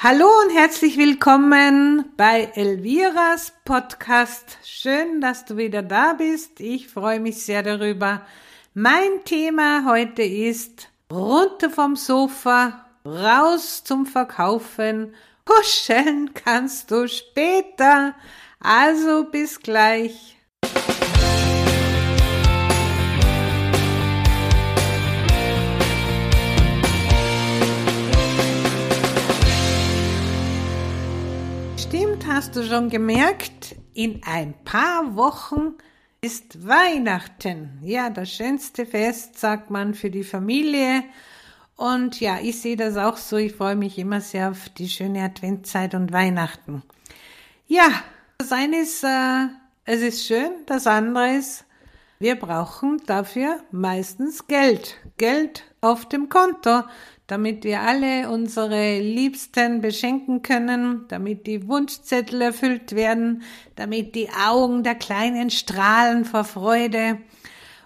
Hallo und herzlich willkommen bei Elviras Podcast. Schön, dass du wieder da bist. Ich freue mich sehr darüber. Mein Thema heute ist runter vom Sofa, raus zum Verkaufen. Kuscheln kannst du später. Also bis gleich. Du schon gemerkt, in ein paar Wochen ist Weihnachten. Ja, das schönste Fest, sagt man, für die Familie. Und ja, ich sehe das auch so. Ich freue mich immer sehr auf die schöne Adventzeit und Weihnachten. Ja, das eine ist, äh, es ist schön. Das andere ist, wir brauchen dafür meistens Geld. Geld auf dem Konto damit wir alle unsere Liebsten beschenken können, damit die Wunschzettel erfüllt werden, damit die Augen der Kleinen strahlen vor Freude.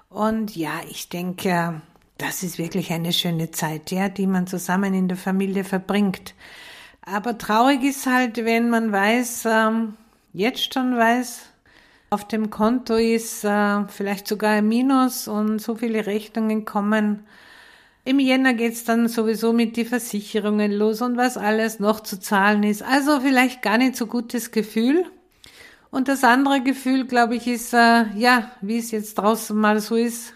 Und ja, ich denke, das ist wirklich eine schöne Zeit, ja, die man zusammen in der Familie verbringt. Aber traurig ist halt, wenn man weiß, ähm, jetzt schon weiß, auf dem Konto ist äh, vielleicht sogar ein Minus und so viele Rechnungen kommen im Jänner geht's dann sowieso mit die Versicherungen los und was alles noch zu zahlen ist. Also vielleicht gar nicht so gutes Gefühl. Und das andere Gefühl, glaube ich, ist, äh, ja, wie es jetzt draußen mal so ist,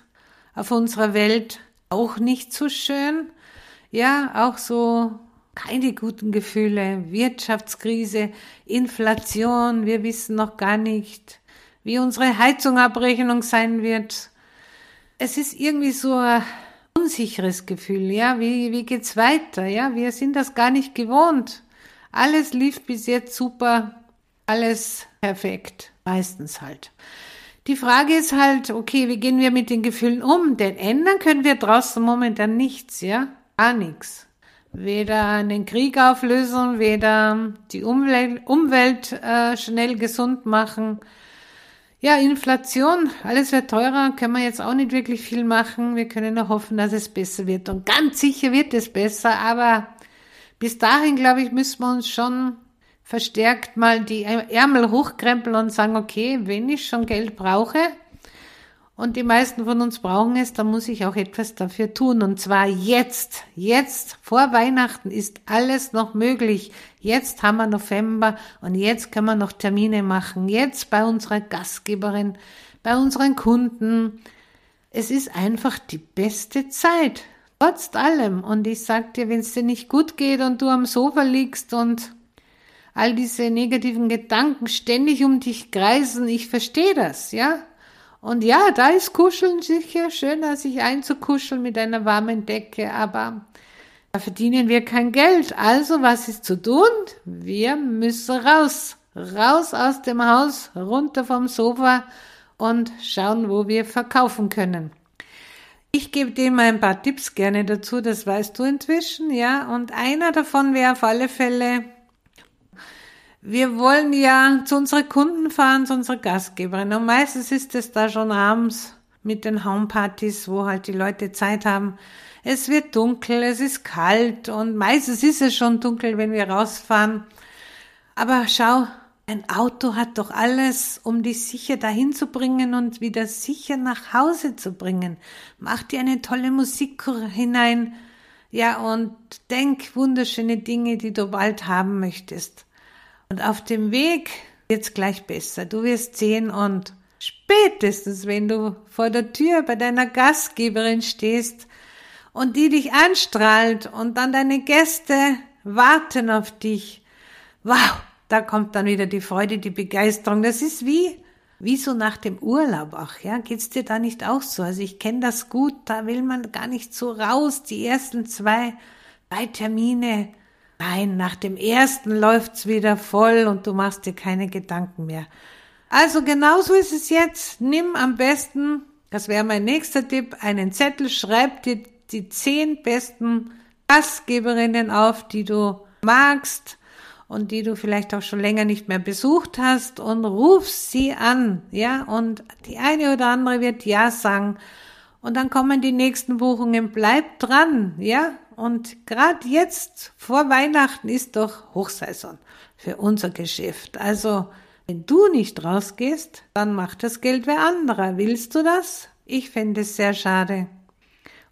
auf unserer Welt auch nicht so schön. Ja, auch so keine guten Gefühle, Wirtschaftskrise, Inflation, wir wissen noch gar nicht, wie unsere Heizungabrechnung sein wird. Es ist irgendwie so unsicheres Gefühl, ja, wie, wie geht's weiter, ja, wir sind das gar nicht gewohnt. Alles lief bis jetzt super, alles perfekt, meistens halt. Die Frage ist halt, okay, wie gehen wir mit den Gefühlen um? Denn ändern können wir draußen momentan nichts, ja, gar nichts. Weder einen Krieg auflösen, weder die Umwelt, Umwelt äh, schnell gesund machen, ja, Inflation, alles wird teurer, können wir jetzt auch nicht wirklich viel machen. Wir können nur hoffen, dass es besser wird. Und ganz sicher wird es besser, aber bis dahin, glaube ich, müssen wir uns schon verstärkt mal die Ärmel hochkrempeln und sagen, okay, wenn ich schon Geld brauche, und die meisten von uns brauchen es, dann muss ich auch etwas dafür tun. Und zwar jetzt. Jetzt, vor Weihnachten ist alles noch möglich. Jetzt haben wir November und jetzt können wir noch Termine machen. Jetzt bei unserer Gastgeberin, bei unseren Kunden. Es ist einfach die beste Zeit. Trotz allem. Und ich sag dir, wenn es dir nicht gut geht und du am Sofa liegst und all diese negativen Gedanken ständig um dich kreisen, ich verstehe das, ja. Und ja, da ist Kuscheln sicher schöner, sich einzukuscheln mit einer warmen Decke, aber da verdienen wir kein Geld. Also, was ist zu tun? Wir müssen raus. Raus aus dem Haus, runter vom Sofa und schauen, wo wir verkaufen können. Ich gebe dir mal ein paar Tipps gerne dazu, das weißt du inzwischen, ja. Und einer davon wäre auf alle Fälle, wir wollen ja zu unseren Kunden fahren, zu unserer Gastgeberin. Und meistens ist es da schon abends mit den Homepartys, wo halt die Leute Zeit haben. Es wird dunkel, es ist kalt und meistens ist es schon dunkel, wenn wir rausfahren. Aber schau, ein Auto hat doch alles, um dich sicher dahin zu bringen und wieder sicher nach Hause zu bringen. Mach dir eine tolle Musik hinein. Ja, und denk wunderschöne Dinge, die du bald haben möchtest. Und auf dem Weg wird's gleich besser. Du wirst sehen und spätestens, wenn du vor der Tür bei deiner Gastgeberin stehst und die dich anstrahlt und dann deine Gäste warten auf dich. Wow, da kommt dann wieder die Freude, die Begeisterung. Das ist wie, wie so nach dem Urlaub auch, ja. Geht's dir da nicht auch so? Also ich kenne das gut, da will man gar nicht so raus. Die ersten zwei, drei Termine Nein, nach dem ersten läuft's wieder voll und du machst dir keine Gedanken mehr. Also genauso ist es jetzt. Nimm am besten, das wäre mein nächster Tipp, einen Zettel, schreib dir die zehn besten Gastgeberinnen auf, die du magst und die du vielleicht auch schon länger nicht mehr besucht hast und ruf sie an, ja, und die eine oder andere wird ja sagen und dann kommen die nächsten Buchungen. Bleib dran, ja? Und gerade jetzt vor Weihnachten ist doch Hochsaison für unser Geschäft. Also, wenn du nicht rausgehst, dann macht das Geld wer anderer. Willst du das? Ich fände es sehr schade.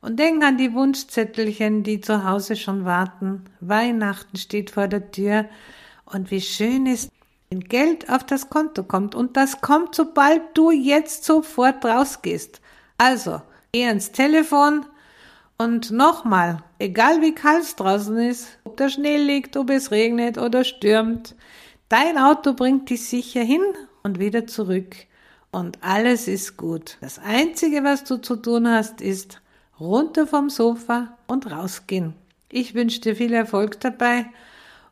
Und denk an die Wunschzettelchen, die zu Hause schon warten. Weihnachten steht vor der Tür. Und wie schön ist, wenn Geld auf das Konto kommt. Und das kommt, sobald du jetzt sofort rausgehst. Also, geh ans Telefon, und nochmal, egal wie kalt es draußen ist, ob der Schnee liegt, ob es regnet oder stürmt, dein Auto bringt dich sicher hin und wieder zurück. Und alles ist gut. Das Einzige, was du zu tun hast, ist runter vom Sofa und rausgehen. Ich wünsche dir viel Erfolg dabei.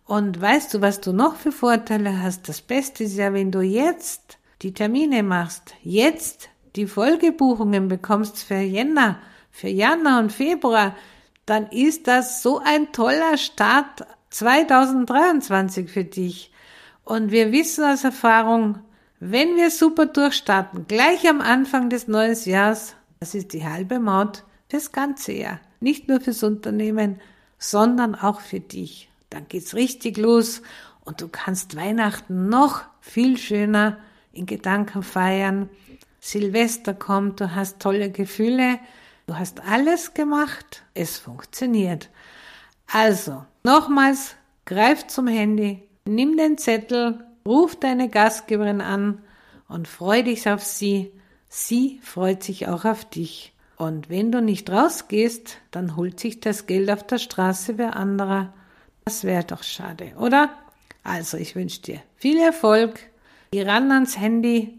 Und weißt du, was du noch für Vorteile hast? Das Beste ist ja, wenn du jetzt die Termine machst, jetzt die Folgebuchungen bekommst für Jänner, für Januar und Februar, dann ist das so ein toller Start 2023 für dich. Und wir wissen aus Erfahrung, wenn wir super durchstarten, gleich am Anfang des neuen Jahres, das ist die halbe Maut fürs ganze Jahr. Nicht nur fürs Unternehmen, sondern auch für dich. Dann geht's richtig los und du kannst Weihnachten noch viel schöner in Gedanken feiern. Silvester kommt, du hast tolle Gefühle, Du hast alles gemacht, es funktioniert. Also, nochmals, greif zum Handy, nimm den Zettel, ruf deine Gastgeberin an und freu dich auf sie. Sie freut sich auch auf dich. Und wenn du nicht rausgehst, dann holt sich das Geld auf der Straße wer anderer. Das wäre doch schade, oder? Also, ich wünsche dir viel Erfolg. Geh ran ans Handy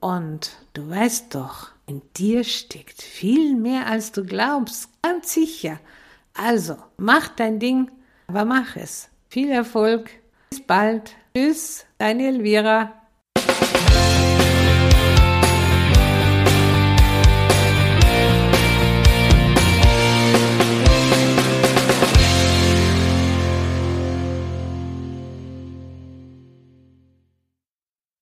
und du weißt doch, in dir steckt viel mehr, als du glaubst, ganz sicher. Also, mach dein Ding, aber mach es. Viel Erfolg. Bis bald. Tschüss, deine Elvira.